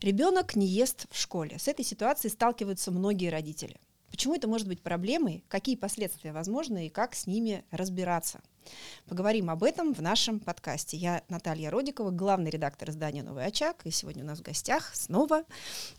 Ребенок не ест в школе. С этой ситуацией сталкиваются многие родители. Почему это может быть проблемой, какие последствия возможны и как с ними разбираться? Поговорим об этом в нашем подкасте. Я Наталья Родикова, главный редактор издания «Новый очаг», и сегодня у нас в гостях снова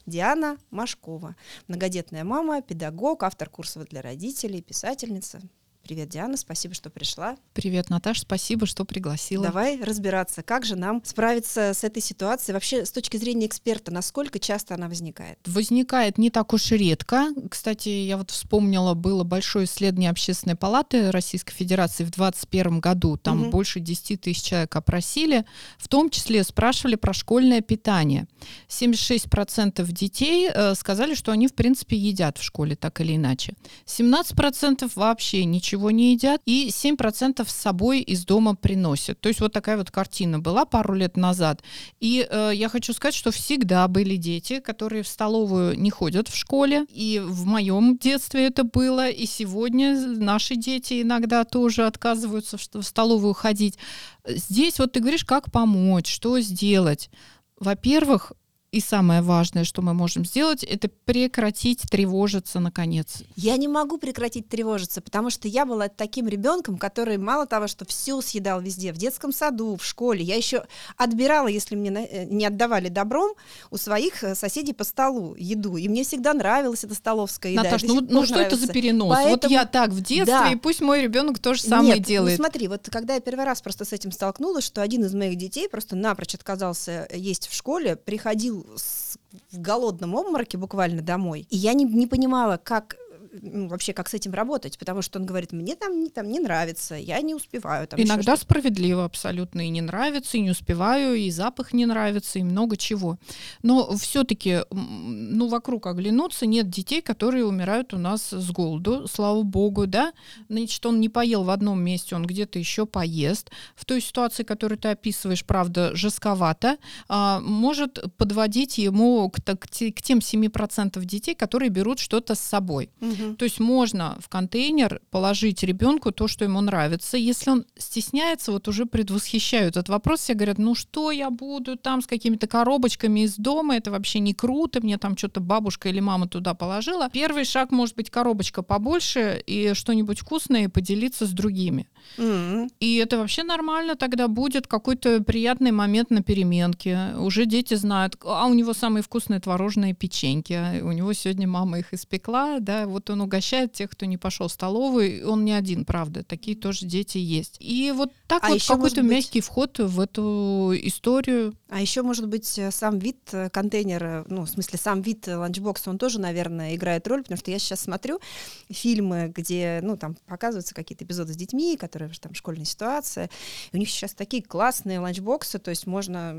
Диана Машкова, многодетная мама, педагог, автор курсов для родителей, писательница. Привет, Диана, спасибо, что пришла. Привет, Наташа, спасибо, что пригласила. Давай разбираться, как же нам справиться с этой ситуацией. Вообще, с точки зрения эксперта, насколько часто она возникает? Возникает не так уж и редко. Кстати, я вот вспомнила, было большое исследование Общественной палаты Российской Федерации в 2021 году. Там угу. больше 10 тысяч человек опросили. В том числе спрашивали про школьное питание. 76% детей э, сказали, что они, в принципе, едят в школе так или иначе. 17% вообще ничего ничего не едят, и 7% с собой из дома приносят. То есть вот такая вот картина была пару лет назад. И э, я хочу сказать, что всегда были дети, которые в столовую не ходят в школе, и в моем детстве это было, и сегодня наши дети иногда тоже отказываются в столовую ходить. Здесь вот ты говоришь, как помочь, что сделать. Во-первых, и самое важное, что мы можем сделать, это прекратить тревожиться наконец. Я не могу прекратить тревожиться, потому что я была таким ребенком, который мало того, что все съедал везде, в детском саду, в школе, я еще отбирала, если мне э, не отдавали добром, у своих э, соседей по столу еду. И мне всегда нравилась эта столовская еда. Наташа, ну, ну что нравится. это за перенос? Поэтому... Вот я так в детстве, да. и пусть мой ребенок тоже самое Нет, делает. Ну смотри, вот когда я первый раз просто с этим столкнулась, что один из моих детей просто напрочь отказался есть в школе, приходил в голодном обмороке буквально домой. И я не, не понимала, как ну, вообще как с этим работать, потому что он говорит, мне там не, там не нравится, я не успеваю. Там Иногда справедливо абсолютно и не нравится, и не успеваю, и запах не нравится, и много чего. Но все-таки, ну, вокруг оглянуться, нет детей, которые умирают у нас с голоду, слава богу, да. Значит, он не поел в одном месте, он где-то еще поест. В той ситуации, которую ты описываешь, правда, жестковато, а, может подводить ему к, к, к тем 7% детей, которые берут что-то с собой. Угу. Угу. То есть можно в контейнер положить ребенку то, что ему нравится. Если он стесняется, вот уже предвосхищают этот вопрос, все говорят, ну что я буду там с какими-то коробочками из дома, это вообще не круто, мне там что-то бабушка или мама туда положила. Первый шаг может быть коробочка побольше и что-нибудь вкусное поделиться с другими. Mm-hmm. И это вообще нормально, тогда будет какой-то приятный момент на переменке. Уже дети знают, а у него самые вкусные творожные печеньки, у него сегодня мама их испекла, да, вот он угощает тех, кто не пошел в столовую, он не один, правда, такие тоже дети есть. И вот так а вот какой-то мягкий быть... вход в эту историю. А еще, может быть, э, сам вид э, контейнера, ну, в смысле, сам вид ланчбокса, он тоже, наверное, играет роль, потому что я сейчас смотрю фильмы, где, ну, там показываются какие-то эпизоды с детьми, которые там школьная ситуация. И у них сейчас такие классные ланчбоксы, то есть можно,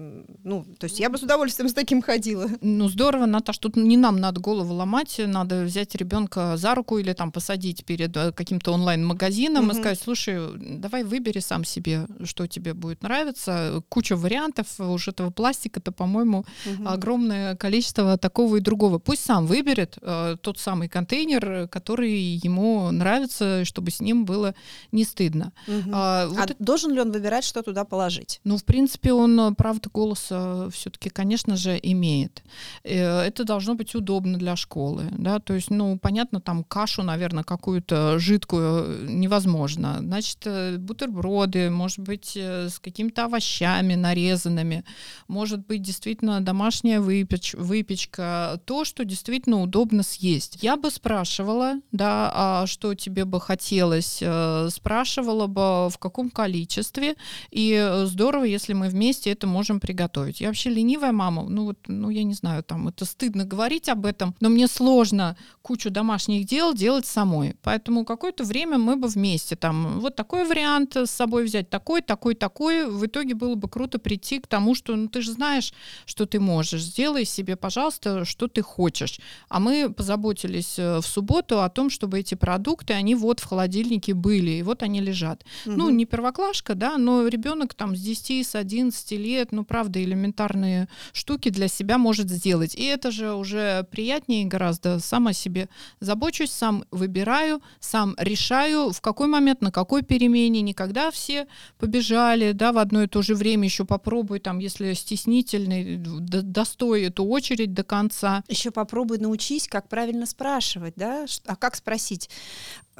ну, то есть я бы с удовольствием с таким ходила. Ну, здорово, Наташ, тут не нам надо голову ломать, надо взять ребенка за руку или там посадить перед э, каким-то онлайн-магазином угу. и сказать, слушай, давай выбери сам себе, что тебе будет нравиться. Куча вариантов, уже этого пластика-то, по-моему, угу. огромное количество такого и другого. Пусть сам выберет э, тот самый контейнер, который ему нравится, чтобы с ним было не стыдно. Угу. А, вот а это... должен ли он выбирать, что туда положить? Ну, в принципе, он, э, правда, голоса все-таки, конечно же, имеет. Э, это должно быть удобно для школы, да, то есть, ну, понятно, там кашу, наверное, какую-то жидкую невозможно. Значит, бутерброды, может быть, с какими-то овощами нарезанными, может быть действительно домашняя выпеч, выпечка, то, что действительно удобно съесть. Я бы спрашивала, да, а что тебе бы хотелось, э, спрашивала бы в каком количестве, и здорово, если мы вместе это можем приготовить. Я вообще ленивая мама, ну вот, ну я не знаю, там это стыдно говорить об этом, но мне сложно кучу домашних дел делать самой, поэтому какое-то время мы бы вместе там вот такой вариант с собой взять, такой, такой, такой, в итоге было бы круто прийти к тому, что ну ты же знаешь, что ты можешь, сделай себе, пожалуйста, что ты хочешь. А мы позаботились э, в субботу о том, чтобы эти продукты, они вот в холодильнике были, и вот они лежат. Угу. Ну, не первоклашка, да, но ребенок там с 10, с 11 лет, ну, правда, элементарные штуки для себя может сделать. И это же уже приятнее гораздо сам о себе заботиться забочусь, сам выбираю, сам решаю, в какой момент, на какой перемене. Никогда все побежали, да, в одно и то же время еще попробуй, там, если стеснительный, достой эту очередь до конца. Еще попробуй научись, как правильно спрашивать, да, а как спросить?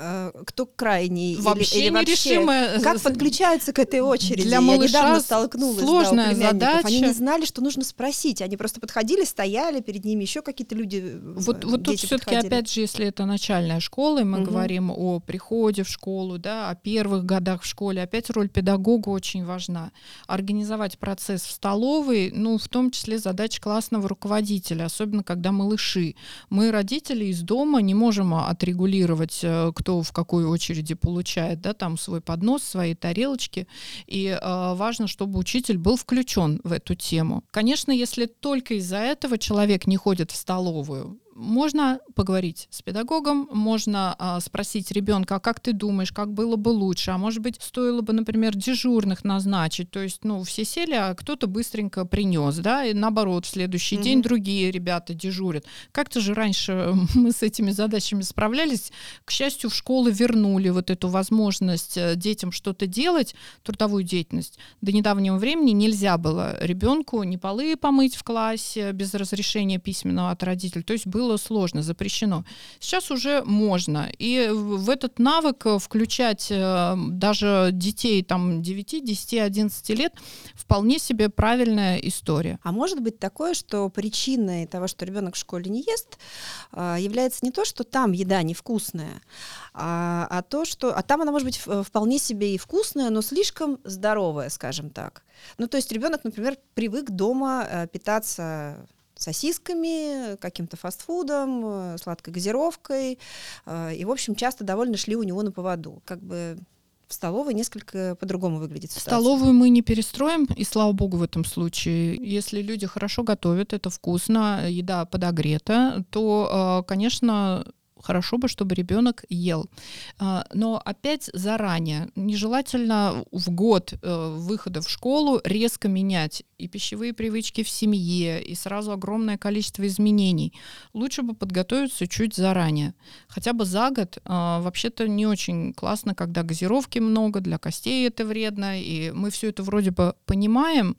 Э, кто крайний вообще или, или нерешимая вообще, как подключаются к этой очереди. Для малыша Я недавно столкнулась сложная да, задача. Они не знали, что нужно спросить. Они просто подходили, стояли, перед ними еще какие-то люди. Э, вот, вот тут все-таки, опять же, если это начальная школа, и мы угу. говорим о приходе в школу, да, о первых годах в школе, опять роль педагога очень важна. Организовать процесс в столовой, ну, в том числе задача классного руководителя, особенно когда малыши. Мы, родители, из дома не можем отрегулировать, э, кто кто в какой очереди получает, да, там свой поднос, свои тарелочки. И э, важно, чтобы учитель был включен в эту тему. Конечно, если только из-за этого человек не ходит в столовую, можно поговорить с педагогом, можно а, спросить ребенка, а как ты думаешь, как было бы лучше, а может быть стоило бы, например, дежурных назначить, то есть, ну, все сели, а кто-то быстренько принес, да, и наоборот, в следующий mm-hmm. день другие ребята дежурят. Как-то же раньше мы с этими задачами справлялись, к счастью, в школы вернули вот эту возможность э, детям что-то делать, трудовую деятельность. До недавнего времени нельзя было ребенку не полы помыть в классе без разрешения письменного от родителей, то есть было было сложно, запрещено. Сейчас уже можно. И в этот навык включать э, даже детей там 9, 10, 11 лет вполне себе правильная история. А может быть такое, что причиной того, что ребенок в школе не ест, э, является не то, что там еда невкусная, а, а то, что... А там она может быть вполне себе и вкусная, но слишком здоровая, скажем так. Ну, то есть ребенок, например, привык дома э, питаться сосисками, каким-то фастфудом, э, сладкой газировкой. Э, и, в общем, часто довольно шли у него на поводу. Как бы в столовой несколько по-другому выглядит ситуация. Столовую мы не перестроим, и слава богу в этом случае. Если люди хорошо готовят, это вкусно, еда подогрета, то, э, конечно, хорошо бы, чтобы ребенок ел. А, но опять заранее, нежелательно в год э, выхода в школу резко менять и пищевые привычки в семье, и сразу огромное количество изменений. Лучше бы подготовиться чуть заранее. Хотя бы за год. А, вообще-то не очень классно, когда газировки много, для костей это вредно, и мы все это вроде бы понимаем,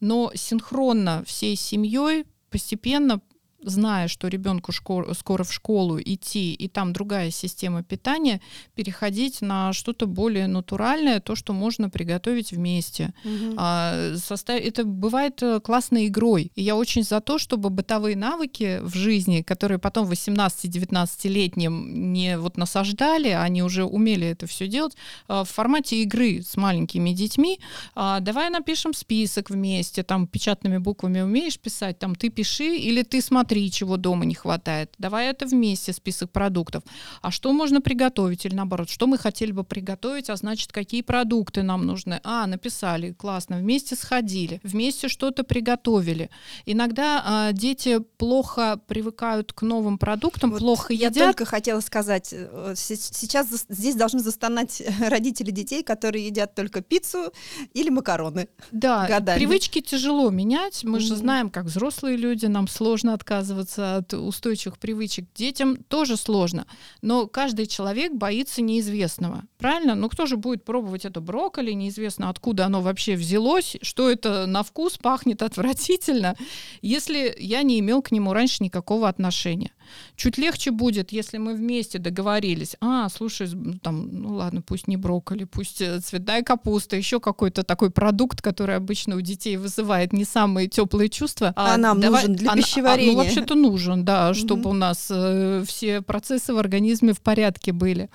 но синхронно всей семьей постепенно зная, что ребенку скоро в школу идти, и там другая система питания, переходить на что-то более натуральное, то, что можно приготовить вместе. Угу. А, состав... Это бывает э, классной игрой. И я очень за то, чтобы бытовые навыки в жизни, которые потом 18-19-летним не вот насаждали, они уже умели это все делать, а, в формате игры с маленькими детьми. А, давай напишем список вместе, там печатными буквами умеешь писать, там ты пиши или ты смотри смотри, чего дома не хватает. Давай это вместе, список продуктов. А что можно приготовить? Или наоборот, что мы хотели бы приготовить, а значит, какие продукты нам нужны? А, написали, классно, вместе сходили, вместе что-то приготовили. Иногда а, дети плохо привыкают к новым продуктам, вот плохо едят. Я только хотела сказать, э, сейчас здесь должны застонать родители детей, которые едят только пиццу или макароны. Да, годами. привычки тяжело менять. Мы mm-hmm. же знаем, как взрослые люди, нам сложно отказываться отказываться от устойчивых привычек. Детям тоже сложно, но каждый человек боится неизвестного. Правильно? Ну кто же будет пробовать это брокколи, неизвестно откуда оно вообще взялось, что это на вкус пахнет отвратительно, если я не имел к нему раньше никакого отношения. Чуть легче будет, если мы вместе договорились. А, слушай, там, ну ладно, пусть не брокколи, пусть э, цветная капуста, еще какой-то такой продукт, который обычно у детей вызывает не самые теплые чувства. А, а нам давай, нужен для а, пищеварения. А, ну, вообще-то нужен, да, чтобы у нас э, все процессы в организме в порядке были.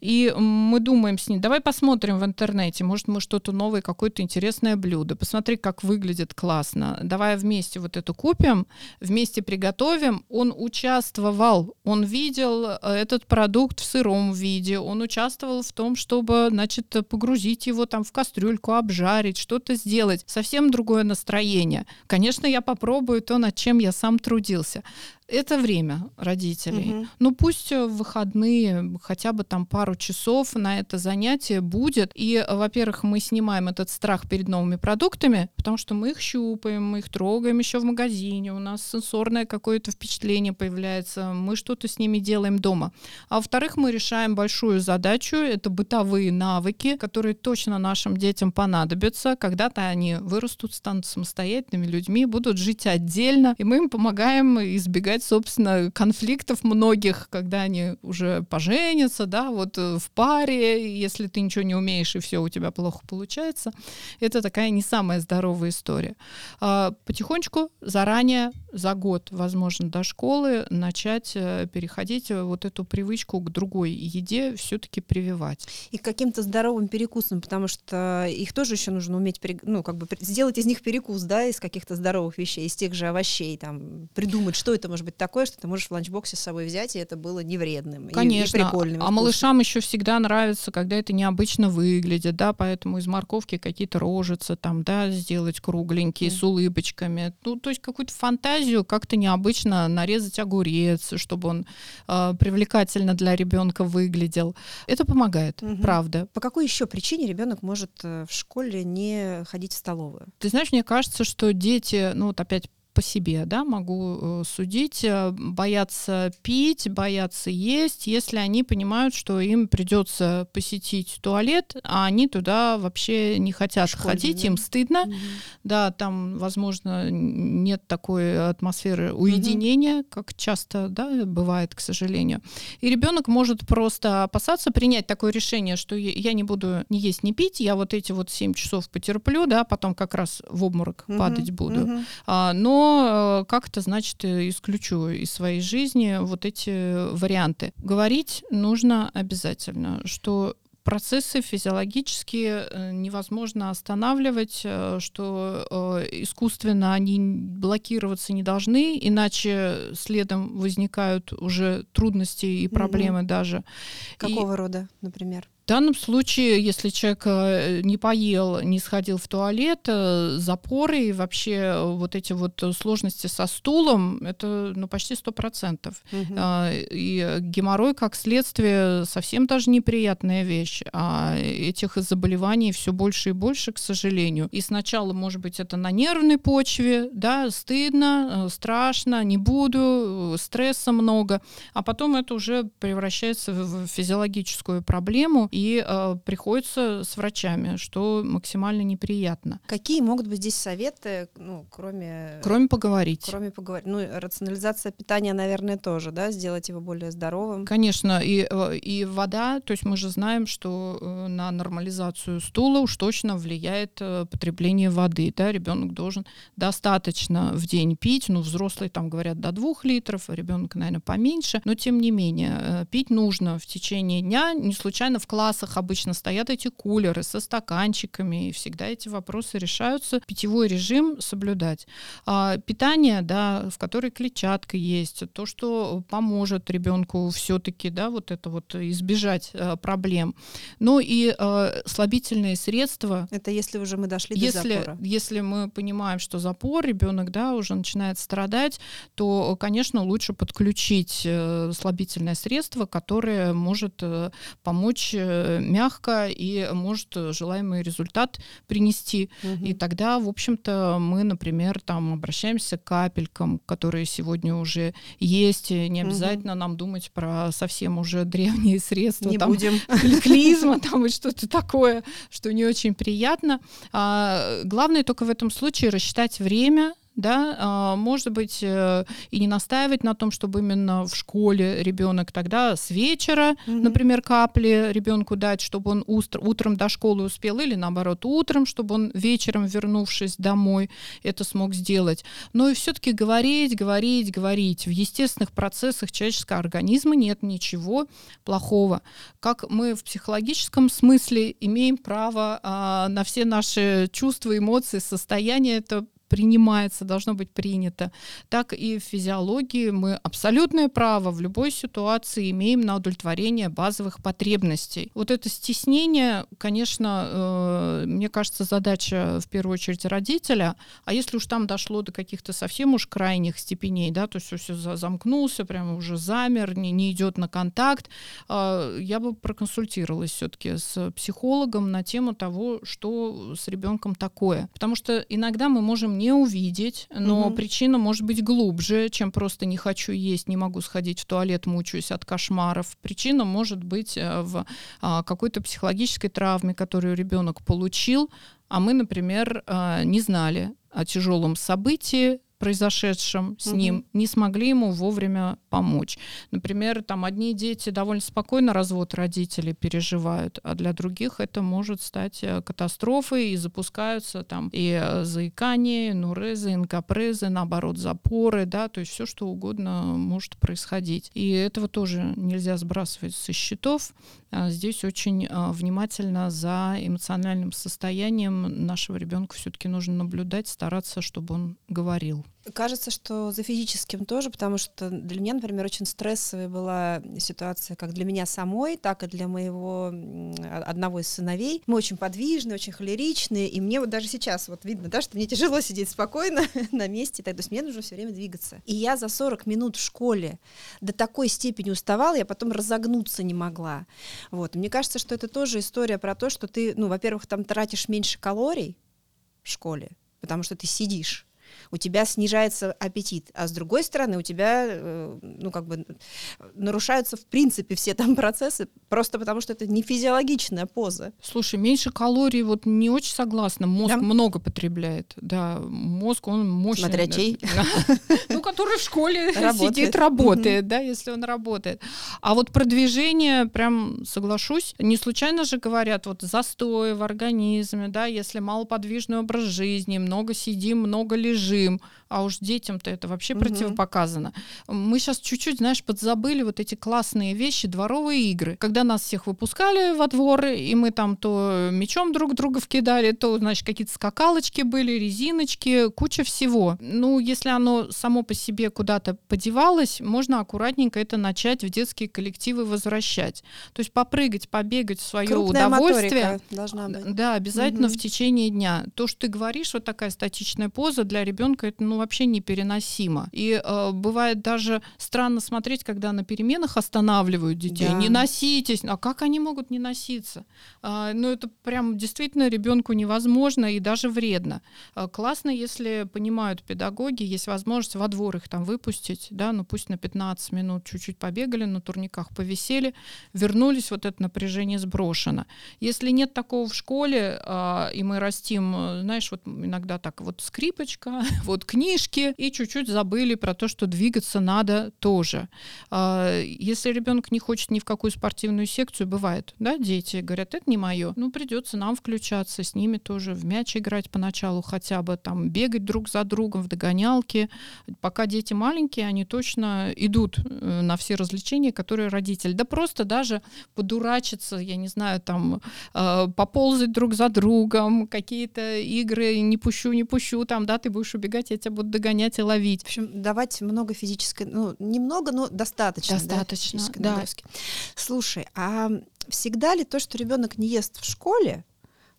И мы думаем с ним, давай посмотрим в интернете, может, мы что-то новое, какое-то интересное блюдо, посмотри, как выглядит классно. Давай вместе вот это купим, вместе приготовим. Он участвует участвовал, он видел э, этот продукт в сыром виде, он участвовал в том, чтобы, значит, погрузить его там в кастрюльку, обжарить, что-то сделать. Совсем другое настроение. Конечно, я попробую то, над чем я сам трудился. Это время родителей. Угу. Ну пусть в выходные хотя бы там пару часов на это занятие будет. И, во-первых, мы снимаем этот страх перед новыми продуктами, потому что мы их щупаем, мы их трогаем еще в магазине, у нас сенсорное какое-то впечатление появляется, мы что-то с ними делаем дома. А во-вторых, мы решаем большую задачу, это бытовые навыки, которые точно нашим детям понадобятся. Когда-то они вырастут, станут самостоятельными людьми, будут жить отдельно, и мы им помогаем избегать, собственно, конфликтов многих, когда они уже поженятся, да, вот э, в паре, если ты ничего не умеешь и все у тебя плохо получается. Это такая не самая здоровая история. А, потихонечку, заранее, за год, возможно, до школы начать э, переходить э, вот эту привычку к другой еде все-таки прививать. И каким-то здоровым перекусом, потому что их тоже еще нужно уметь, ну, как бы сделать из них перекус, да, из каких-то здоровых вещей, из тех же овощей, там, придумать, что это может быть такое, что ты можешь в ланчбоксе с собой взять, и это было не вредным. Конечно. И, и прикольным. А малышам еще всегда нравится, когда это необычно выглядит, да, поэтому из морковки какие-то рожицы там, да, сделать кругленькие, mm. с улыбочками. Ну, то есть какую-то фантазию как-то необычно нарезать огурец, чтобы он э, привлекательно для ребенка выглядел. Это помогает, mm-hmm. правда. По какой еще причине ребенок может э, в школе не ходить в столовую? Ты знаешь, мне кажется, что дети, ну вот опять по себе, да, могу э, судить, э, боятся пить, боятся есть, если они понимают, что им придется посетить туалет, а они туда вообще не хотят Школе, ходить, да? им стыдно, угу. да, там, возможно, нет такой атмосферы уединения, угу. как часто, да, бывает, к сожалению. И ребенок может просто опасаться принять такое решение, что я не буду ни есть, ни пить, я вот эти вот 7 часов потерплю, да, потом как раз в обморок угу. падать буду. Угу. А, но Э, как-то, значит, э, исключу из своей жизни вот эти варианты. Говорить нужно обязательно, что процессы физиологические э, невозможно останавливать, что искусственно они блокироваться не должны, иначе следом возникают уже трудности и проблемы угу. даже. Какого и... рода, например? В данном случае, если человек э, не поел, не сходил в туалет, э, запоры и вообще э, вот эти вот сложности со стулом, это ну, почти 100%. Угу. И геморрой, как следствие, совсем даже неприятная вещь. А этих заболеваний все больше и больше, к сожалению. И сначала, может быть, это на нервной почве, да, стыдно, страшно, не буду, стресса много, а потом это уже превращается в физиологическую проблему, и э, приходится с врачами, что максимально неприятно. Какие могут быть здесь советы, ну, кроме... Кроме поговорить. Кроме поговорить. Ну, рационализация питания, наверное, тоже, да, сделать его более здоровым. Конечно, и, э, и вода, то есть мы же знаем, что э, на нормализацию стула уж точно влияет э, потребление воды, да, ребенок должен достаточно в день пить, ну, взрослые там говорят до двух литров, а ребенок, наверное, поменьше, но тем не менее, пить нужно в течение дня, не случайно вкладывать классах обычно стоят эти кулеры со стаканчиками, и всегда эти вопросы решаются. Питьевой режим соблюдать. А, питание, да, в которой клетчатка есть, то, что поможет ребенку все-таки, да, вот это вот избежать а, проблем. Ну и а, слабительные средства. Это если уже мы дошли если, до запора. Если мы понимаем, что запор, ребенок, да, уже начинает страдать, то, конечно, лучше подключить э, слабительное средство, которое может помочь мягко и может желаемый результат принести. Угу. И тогда, в общем-то, мы, например, там обращаемся к капелькам, которые сегодня уже есть. Не обязательно угу. нам думать про совсем уже древние средства. Не там, будем. Клизма там и что-то такое, что не очень приятно. А, главное только в этом случае рассчитать время, да, а, может быть, э, и не настаивать на том, чтобы именно в школе ребенок тогда с вечера, угу. например, капли ребенку дать, чтобы он устр- утром до школы успел, или наоборот, утром, чтобы он вечером, вернувшись домой, это смог сделать. Но и все-таки говорить, говорить, говорить. В естественных процессах человеческого организма нет ничего плохого. Как мы в психологическом смысле имеем право а, на все наши чувства, эмоции, состояния, это принимается, должно быть принято, так и в физиологии мы абсолютное право в любой ситуации имеем на удовлетворение базовых потребностей. Вот это стеснение, конечно, э, мне кажется, задача в первую очередь родителя, а если уж там дошло до каких-то совсем уж крайних степеней, да, то есть все замкнулся, прямо уже замер, не, не идет на контакт, э, я бы проконсультировалась все-таки с психологом на тему того, что с ребенком такое. Потому что иногда мы можем не увидеть, но угу. причина может быть глубже, чем просто не хочу есть, не могу сходить в туалет, мучаюсь от кошмаров. Причина может быть э, в а, какой-то психологической травме, которую ребенок получил, а мы, например, а, не знали о тяжелом событии, произошедшем с угу. ним, не смогли ему вовремя помочь. Например, там одни дети довольно спокойно развод родителей переживают, а для других это может стать э, катастрофой, и запускаются там и э, заикание, нурезы, инкапрезы, наоборот, запоры, да, то есть все, что угодно может происходить. И этого тоже нельзя сбрасывать со счетов. А здесь очень а, внимательно за эмоциональным состоянием нашего ребенка все-таки нужно наблюдать, стараться, чтобы он говорил. Кажется, что за физическим тоже, потому что для меня, например, очень стрессовая была ситуация как для меня самой, так и для моего одного из сыновей. Мы очень подвижные, очень холеричные, и мне вот даже сейчас вот видно, да, что мне тяжело сидеть спокойно на месте, так, то есть мне нужно все время двигаться. И я за 40 минут в школе до такой степени уставала, я потом разогнуться не могла. Вот. мне кажется, что это тоже история про то, что ты, ну, во-первых, там тратишь меньше калорий в школе, потому что ты сидишь у тебя снижается аппетит, а с другой стороны у тебя, э, ну, как бы нарушаются в принципе все там процессы, просто потому что это не физиологичная поза. Слушай, меньше калорий, вот не очень согласна, мозг да? много потребляет, да, мозг, он мощный. Смотря чей. Ну, который в школе сидит, работает, да, если он работает. А вот продвижение, прям соглашусь, не случайно же говорят, вот застой в организме, да, если малоподвижный образ жизни, много сидим, много лежим, режим, а уж детям-то это вообще угу. противопоказано. Мы сейчас чуть-чуть, знаешь, подзабыли вот эти классные вещи, дворовые игры. Когда нас всех выпускали во двор, и мы там то мечом друг друга вкидали, то, значит, какие-то скакалочки были, резиночки, куча всего. Ну, если оно само по себе куда-то подевалось, можно аккуратненько это начать в детские коллективы возвращать. То есть попрыгать, побегать в свое Крупная удовольствие. должна быть. Да, обязательно угу. в течение дня. То, что ты говоришь, вот такая статичная поза для ребенка, это ну вообще непереносимо. И э, бывает даже странно смотреть, когда на переменах останавливают детей. Да. Не носитесь. А как они могут не носиться? А, ну, это прям действительно ребенку невозможно и даже вредно. А, классно, если понимают педагоги, есть возможность во двор их там выпустить, да, ну пусть на 15 минут чуть-чуть побегали, на турниках повисели, вернулись, вот это напряжение сброшено. Если нет такого в школе, а, и мы растим, знаешь, вот иногда так, вот скрипочка, вот книжки и чуть-чуть забыли про то, что двигаться надо тоже. А, если ребенок не хочет ни в какую спортивную секцию, бывает, да, дети говорят, это не мое, ну придется нам включаться, с ними тоже в мяч играть поначалу хотя бы, там бегать друг за другом в догонялке. Пока дети маленькие, они точно идут э, на все развлечения, которые родители. Да просто даже подурачиться, я не знаю, там э, поползать друг за другом, какие-то игры, не пущу, не пущу, там, да, ты будешь убегать, я тебя будут догонять и ловить. В общем, давать много физической, ну, немного, но достаточно. Достаточно, да. да. Слушай, а всегда ли то, что ребенок не ест в школе,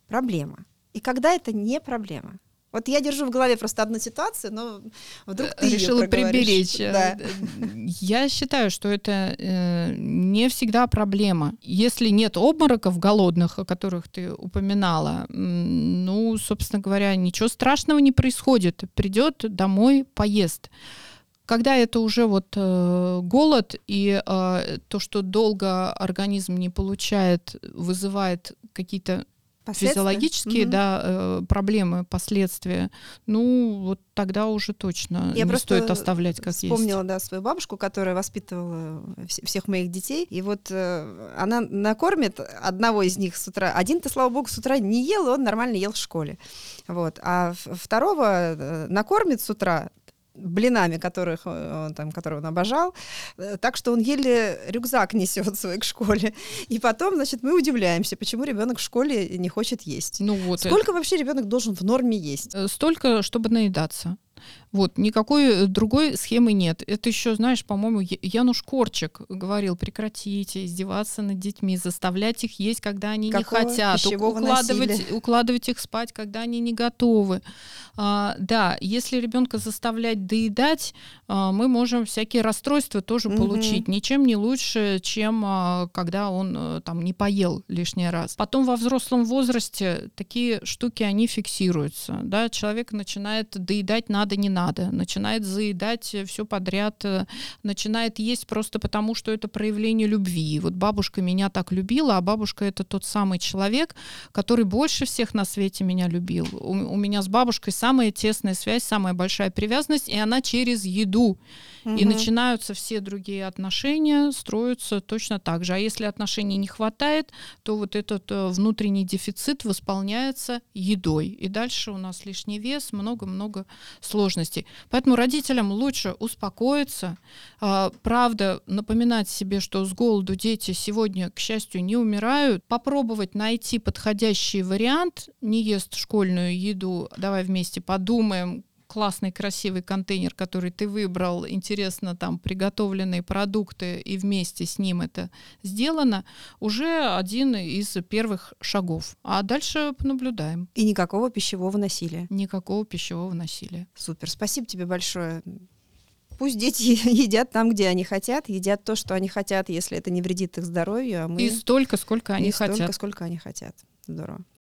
проблема? И когда это не проблема? Вот я держу в голове просто одну ситуацию, но вдруг ты решила приберечь. Да. Я считаю, что это э, не всегда проблема. Если нет обмороков голодных, о которых ты упоминала, ну, собственно говоря, ничего страшного не происходит. Придет домой, поест. Когда это уже вот э, голод и э, то, что долго организм не получает, вызывает какие-то физиологические, да, э, проблемы, последствия, ну вот тогда уже точно Я не стоит оставлять как вспомнила, есть. Вспомнила, да, свою бабушку, которая воспитывала всех моих детей, и вот э, она накормит одного из них с утра. Один-то, слава богу, с утра не ел, он нормально ел в школе, вот, а второго э, накормит с утра блинами, которых, э, там, которые он обожал, так что он еле рюкзак несет свой к школе. И потом, значит, мы удивляемся, почему ребенок в школе не хочет есть. Ну вот. Сколько это... вообще ребенок должен в норме есть? Столько, чтобы наедаться. Вот, никакой э, другой схемы нет. Это еще, знаешь, по-моему, Януш Корчик говорил, прекратите издеваться над детьми, заставлять их есть, когда они Какого не хотят, укладывать, укладывать их спать, когда они не готовы. А, да, если ребенка заставлять доедать, а, мы можем всякие расстройства тоже угу. получить. Ничем не лучше, чем а, когда он а, там не поел лишний раз. Потом во взрослом возрасте такие штуки, они фиксируются. Да? Человек начинает доедать надо, не надо, начинает заедать все подряд, э, начинает есть просто потому, что это проявление любви. Вот бабушка меня так любила, а бабушка это тот самый человек, который больше всех на свете меня любил. У, у меня с бабушкой самая тесная связь, самая большая привязанность, и она через еду. Угу. И начинаются все другие отношения, строятся точно так же. А если отношений не хватает, то вот этот э, внутренний дефицит восполняется едой. И дальше у нас лишний вес, много-много сложностей. Поэтому родителям лучше успокоиться. А, правда, напоминать себе, что с голоду дети сегодня, к счастью, не умирают. Попробовать найти подходящий вариант. Не ест школьную еду. Давай вместе подумаем, классный, красивый контейнер, который ты выбрал, интересно там приготовленные продукты, и вместе с ним это сделано, уже один из первых шагов. А дальше понаблюдаем. И никакого пищевого насилия. Никакого пищевого насилия. Супер, спасибо тебе большое. Пусть дети едят там, где они хотят, едят то, что они хотят, если это не вредит их здоровью. А мы... И столько, сколько они и хотят. Столько, сколько они хотят. Здорово.